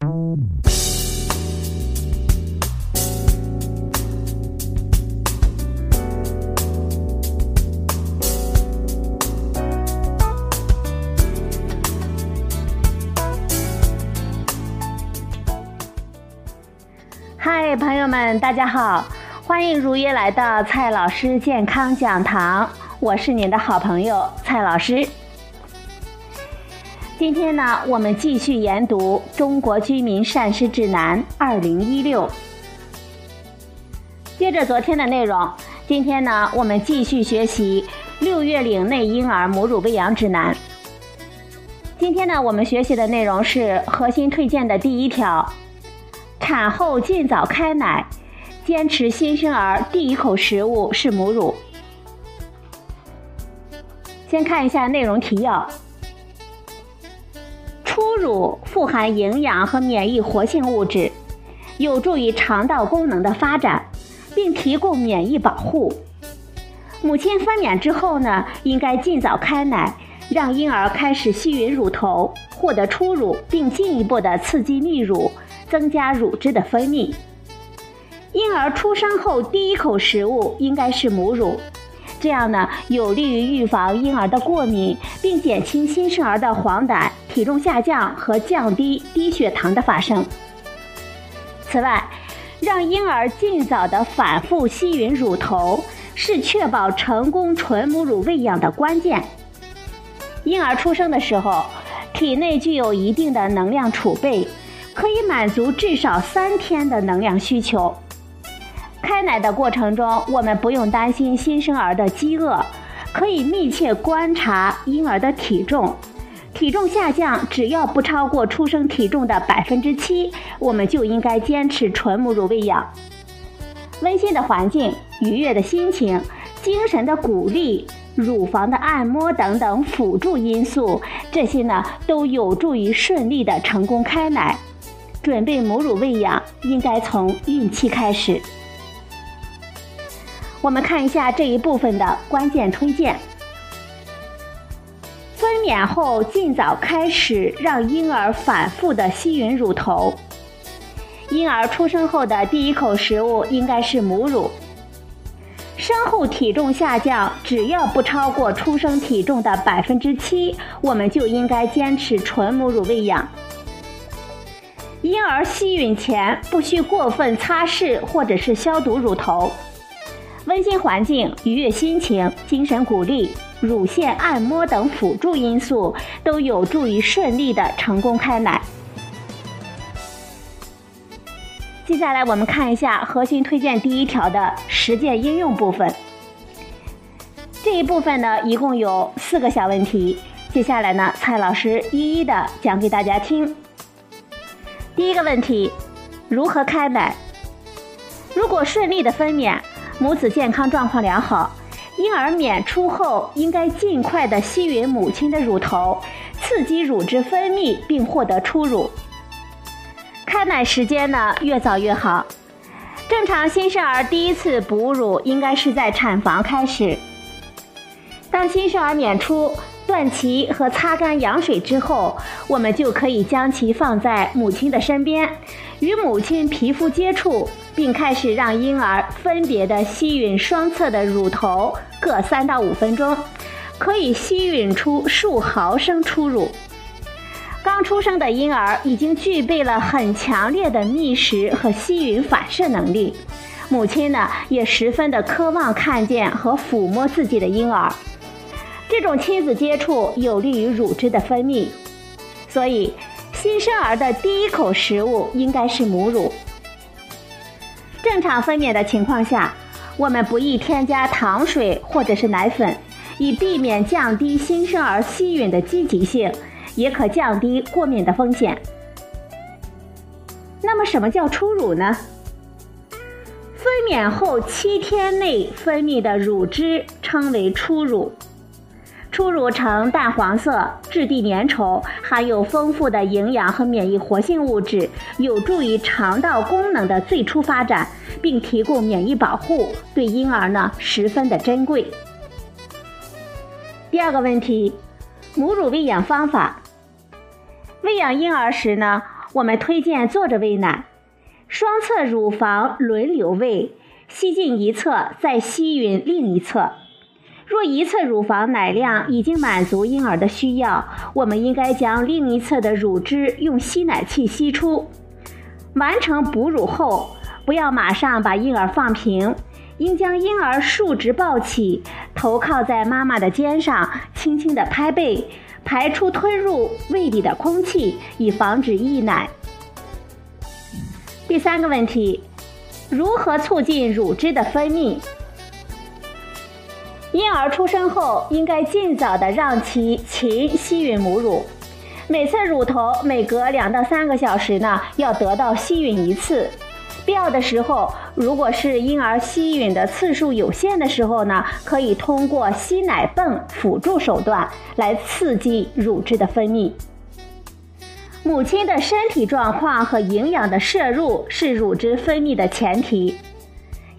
嗨，朋友们，大家好，欢迎如约来到蔡老师健康讲堂，我是您的好朋友蔡老师。今天呢，我们继续研读《中国居民膳食指南（二零一六）》。接着昨天的内容，今天呢，我们继续学习《六月龄内婴儿母乳喂养指南》。今天呢，我们学习的内容是核心推荐的第一条：产后尽早开奶，坚持新生儿第一口食物是母乳。先看一下内容提要。乳富含营养和免疫活性物质，有助于肠道功能的发展，并提供免疫保护。母亲分娩之后呢，应该尽早开奶，让婴儿开始吸吮乳头，获得初乳，并进一步的刺激泌乳，增加乳汁的分泌。婴儿出生后第一口食物应该是母乳。这样呢，有利于预防婴儿的过敏，并减轻新生儿的黄疸、体重下降和降低低血糖的发生。此外，让婴儿尽早的反复吸吮乳头，是确保成功纯母乳喂养的关键。婴儿出生的时候，体内具有一定的能量储备，可以满足至少三天的能量需求。开奶的过程中，我们不用担心新生儿的饥饿，可以密切观察婴儿的体重。体重下降只要不超过出生体重的百分之七，我们就应该坚持纯母乳喂养。温馨的环境、愉悦的心情、精神的鼓励、乳房的按摩等等辅助因素，这些呢都有助于顺利的成功开奶。准备母乳喂养应该从孕期开始。我们看一下这一部分的关键推荐：娩后尽早开始让婴儿反复的吸吮乳头。婴儿出生后的第一口食物应该是母乳。生后体重下降，只要不超过出生体重的百分之七，我们就应该坚持纯母乳喂养。婴儿吸吮前不需过分擦拭或者是消毒乳头。温馨环境、愉悦心情、精神鼓励、乳腺按摩等辅助因素都有助于顺利的成功开奶。接下来我们看一下核心推荐第一条的实践应用部分。这一部分呢，一共有四个小问题。接下来呢，蔡老师一一的讲给大家听。第一个问题：如何开奶？如果顺利的分娩。母子健康状况良好，婴儿娩出后应该尽快的吸吮母亲的乳头，刺激乳汁分泌，并获得初乳。开奶时间呢越早越好。正常新生儿第一次哺乳应该是在产房开始。当新生儿娩出，断脐和擦干羊水之后，我们就可以将其放在母亲的身边，与母亲皮肤接触。并开始让婴儿分别的吸吮双侧的乳头，各三到五分钟，可以吸吮出数毫升初乳。刚出生的婴儿已经具备了很强烈的觅食和吸吮反射能力，母亲呢也十分的渴望看见和抚摸自己的婴儿。这种亲子接触有利于乳汁的分泌，所以新生儿的第一口食物应该是母乳。正常分娩的情况下，我们不宜添加糖水或者是奶粉，以避免降低新生儿吸吮的积极性，也可降低过敏的风险。那么，什么叫初乳呢？分娩后七天内分泌的乳汁称为初乳。初乳呈淡黄色，质地粘稠，含有丰富的营养和免疫活性物质，有助于肠道功能的最初发展，并提供免疫保护，对婴儿呢十分的珍贵。第二个问题，母乳喂养方法。喂养婴儿时呢，我们推荐坐着喂奶，双侧乳房轮流喂，吸进一侧，再吸吮另一侧。若一侧乳房奶量已经满足婴儿的需要，我们应该将另一侧的乳汁用吸奶器吸出。完成哺乳后，不要马上把婴儿放平，应将婴儿竖直抱起，头靠在妈妈的肩上，轻轻地拍背。排出吞入胃里的空气，以防止溢奶。第三个问题，如何促进乳汁的分泌？婴儿出生后，应该尽早的让其勤吸吮母乳，每次乳头每隔两到三个小时呢，要得到吸吮一次。必要的时候，如果是婴儿吸吮的次数有限的时候呢，可以通过吸奶泵辅助手段来刺激乳汁的分泌。母亲的身体状况和营养的摄入是乳汁分泌的前提，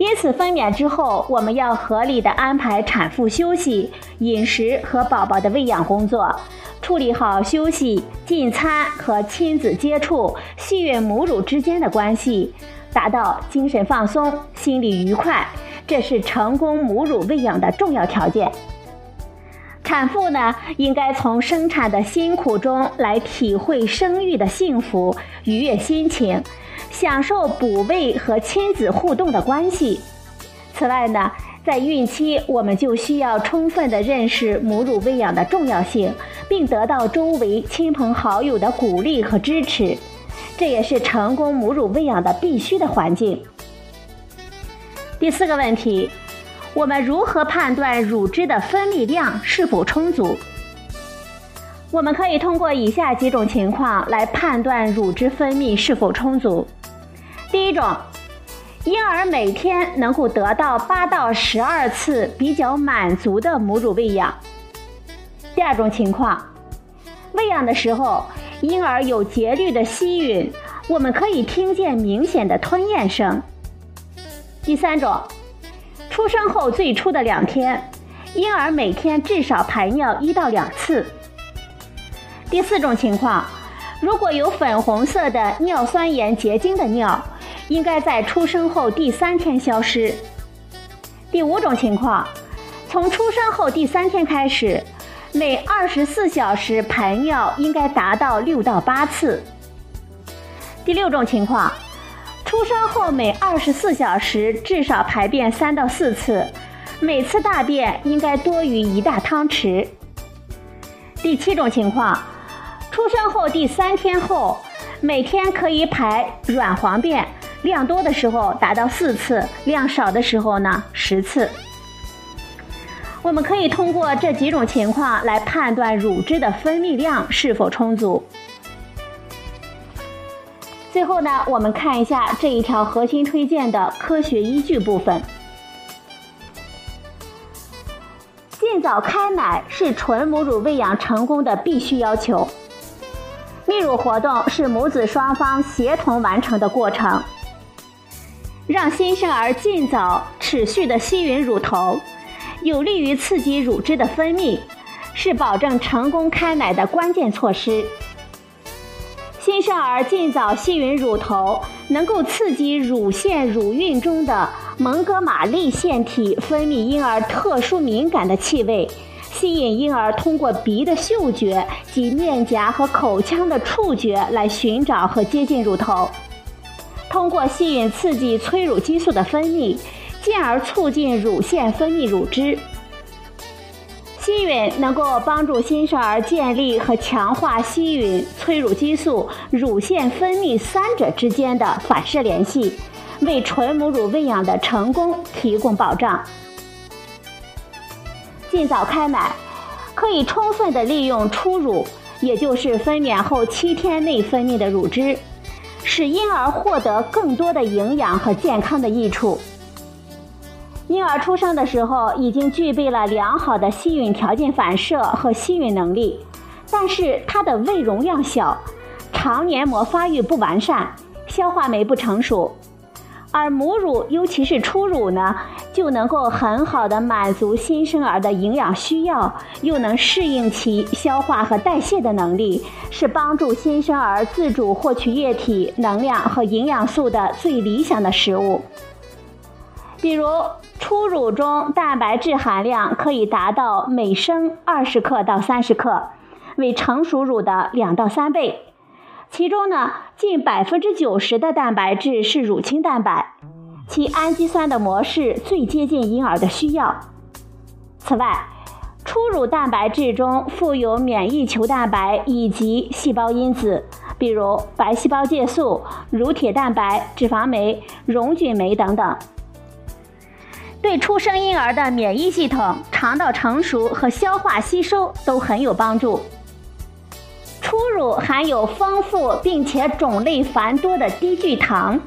因此分娩之后，我们要合理的安排产妇休息、饮食和宝宝的喂养工作，处理好休息、进餐和亲子接触、吸吮母乳之间的关系。达到精神放松、心理愉快，这是成功母乳喂养的重要条件。产妇呢，应该从生产的辛苦中来体会生育的幸福，愉悦心情，享受哺喂和亲子互动的关系。此外呢，在孕期我们就需要充分的认识母乳喂养的重要性，并得到周围亲朋好友的鼓励和支持。这也是成功母乳喂养的必须的环境。第四个问题，我们如何判断乳汁的分泌量是否充足？我们可以通过以下几种情况来判断乳汁分泌是否充足。第一种，婴儿每天能够得到八到十二次比较满足的母乳喂养。第二种情况，喂养的时候。婴儿有节律的吸吮，我们可以听见明显的吞咽声。第三种，出生后最初的两天，婴儿每天至少排尿一到两次。第四种情况，如果有粉红色的尿酸盐结晶的尿，应该在出生后第三天消失。第五种情况，从出生后第三天开始。每二十四小时排尿应该达到六到八次。第六种情况，出生后每二十四小时至少排便三到四次，每次大便应该多于一大汤匙。第七种情况，出生后第三天后，每天可以排软黄便，量多的时候达到四次，量少的时候呢十次。我们可以通过这几种情况来判断乳汁的分泌量是否充足。最后呢，我们看一下这一条核心推荐的科学依据部分。尽早开奶是纯母乳喂养成功的必须要求。泌乳活动是母子双方协同完成的过程。让新生儿尽早持续的吸吮乳头。有利于刺激乳汁的分泌，是保证成功开奶的关键措施。新生儿尽早吸吮乳头，能够刺激乳腺乳晕中的蒙哥马利腺体分泌婴儿特殊敏感的气味，吸引婴儿通过鼻的嗅觉及面颊和口腔的触觉来寻找和接近乳头。通过吸吮刺激催乳激素的分泌。进而促进乳腺分泌乳汁。吸吮能够帮助新生儿建立和强化吸吮、催乳激素、乳腺分泌三者之间的反射联系，为纯母乳喂养的成功提供保障。尽早开奶，可以充分的利用初乳，也就是分娩后七天内分泌的乳汁，使婴儿获得更多的营养和健康的益处。婴儿出生的时候已经具备了良好的吸吮条件反射和吸吮能力，但是他的胃容量小，肠黏膜发育不完善，消化酶不成熟。而母乳，尤其是初乳呢，就能够很好的满足新生儿的营养需要，又能适应其消化和代谢的能力，是帮助新生儿自主获取液体、能量和营养素的最理想的食物。比如，初乳中蛋白质含量可以达到每升二十克到三十克，为成熟乳的两到三倍。其中呢，近百分之九十的蛋白质是乳清蛋白，其氨基酸的模式最接近婴儿的需要。此外，初乳蛋白质中富有免疫球蛋白以及细胞因子，比如白细胞介素、乳铁蛋白、脂肪酶、溶菌酶等等，对出生婴儿的免疫系统、肠道成熟和消化吸收都很有帮助。初乳含有丰富并且种类繁多的低聚糖，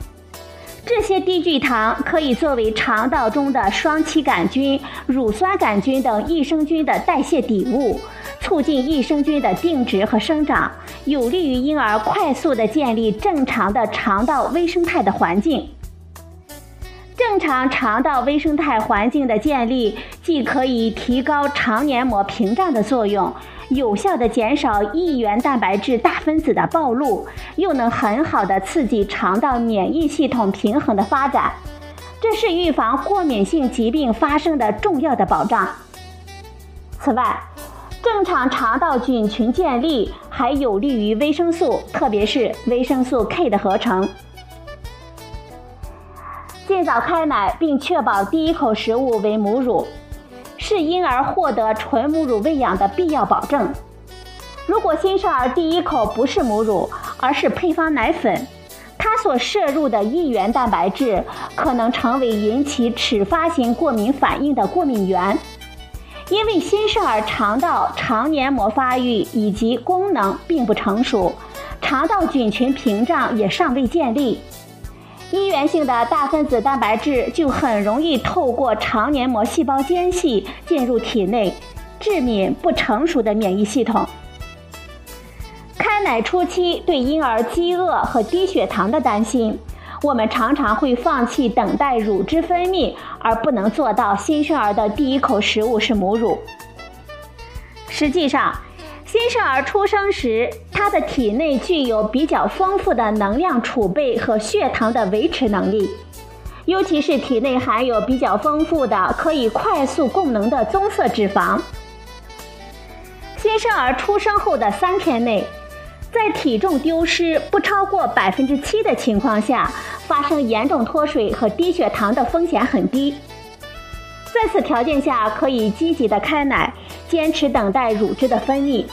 这些低聚糖可以作为肠道中的双歧杆菌、乳酸杆菌等益生菌的代谢底物，促进益生菌的定植和生长，有利于婴儿快速的建立正常的肠道微生态的环境。正常肠道微生态环境的建立，既可以提高肠黏膜屏障的作用。有效的减少异源蛋白质大分子的暴露，又能很好的刺激肠道免疫系统平衡的发展，这是预防过敏性疾病发生的重要的保障。此外，正常肠道菌群建立还有利于维生素，特别是维生素 K 的合成。早开奶，并确保第一口食物为母乳。是婴儿获得纯母乳喂养的必要保证。如果新生儿第一口不是母乳，而是配方奶粉，它所摄入的异源蛋白质可能成为引起迟发型过敏反应的过敏源。因为新生儿肠道肠黏膜发育以及功能并不成熟，肠道菌群屏障也尚未建立。一源性的大分子蛋白质就很容易透过肠黏膜细胞间隙进入体内，致敏不成熟的免疫系统。开奶初期对婴儿饥饿和低血糖的担心，我们常常会放弃等待乳汁分泌，而不能做到新生儿的第一口食物是母乳。实际上，新生儿出生时，他的体内具有比较丰富的能量储备和血糖的维持能力，尤其是体内含有比较丰富的可以快速供能的棕色脂肪。新生儿出生后的三天内，在体重丢失不超过百分之七的情况下，发生严重脱水和低血糖的风险很低。在此条件下，可以积极的开奶，坚持等待乳汁的分泌。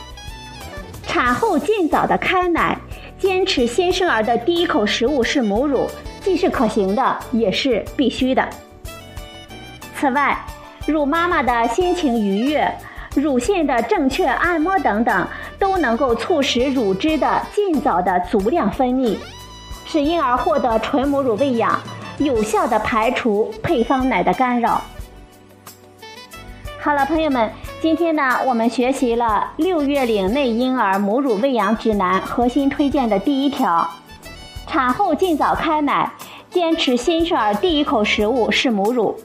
产后尽早的开奶，坚持新生儿的第一口食物是母乳，既是可行的，也是必须的。此外，乳妈妈的心情愉悦、乳腺的正确按摩等等，都能够促使乳汁的尽早的足量分泌，使婴儿获得纯母乳喂养，有效的排除配方奶的干扰。好了，朋友们。今天呢，我们学习了六月龄内婴儿母乳喂养指南核心推荐的第一条：产后尽早开奶，坚持新生儿第一口食物是母乳。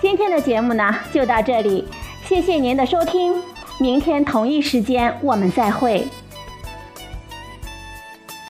今天的节目呢就到这里，谢谢您的收听，明天同一时间我们再会。